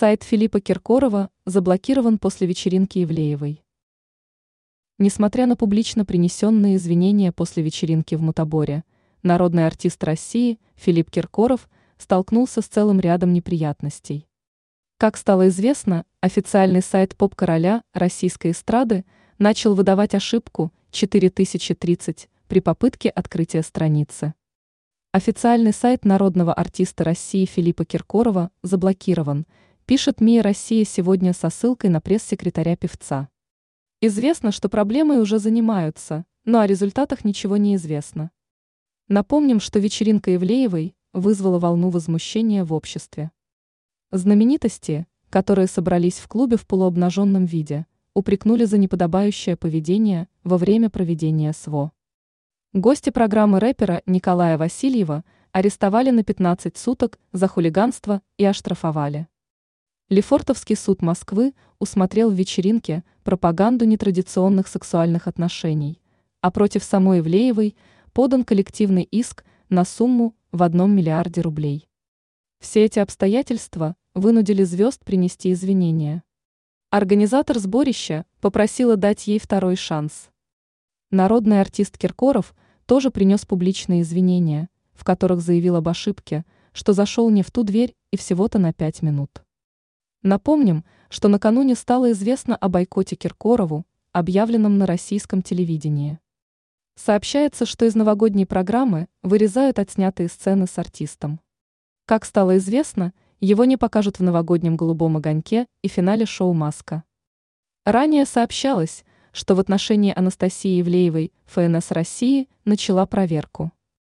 Сайт Филиппа Киркорова заблокирован после вечеринки Ивлеевой. Несмотря на публично принесенные извинения после вечеринки в Мутаборе, народный артист России Филипп Киркоров столкнулся с целым рядом неприятностей. Как стало известно, официальный сайт поп-короля российской эстрады начал выдавать ошибку 4030 при попытке открытия страницы. Официальный сайт народного артиста России Филиппа Киркорова заблокирован – пишет МИА Россия сегодня со ссылкой на пресс-секретаря певца. Известно, что проблемой уже занимаются, но о результатах ничего не известно. Напомним, что вечеринка Ивлеевой вызвала волну возмущения в обществе. Знаменитости, которые собрались в клубе в полуобнаженном виде, упрекнули за неподобающее поведение во время проведения СВО. Гости программы рэпера Николая Васильева арестовали на 15 суток за хулиганство и оштрафовали. Лефортовский суд Москвы усмотрел в вечеринке пропаганду нетрадиционных сексуальных отношений, а против самой Ивлеевой подан коллективный иск на сумму в одном миллиарде рублей. Все эти обстоятельства вынудили звезд принести извинения. Организатор сборища попросила дать ей второй шанс. Народный артист Киркоров тоже принес публичные извинения, в которых заявил об ошибке, что зашел не в ту дверь и всего-то на пять минут. Напомним, что накануне стало известно о бойкоте Киркорову, объявленном на российском телевидении. Сообщается, что из новогодней программы вырезают отснятые сцены с артистом. Как стало известно, его не покажут в новогоднем «Голубом огоньке» и финале шоу «Маска». Ранее сообщалось, что в отношении Анастасии Ивлеевой ФНС России начала проверку.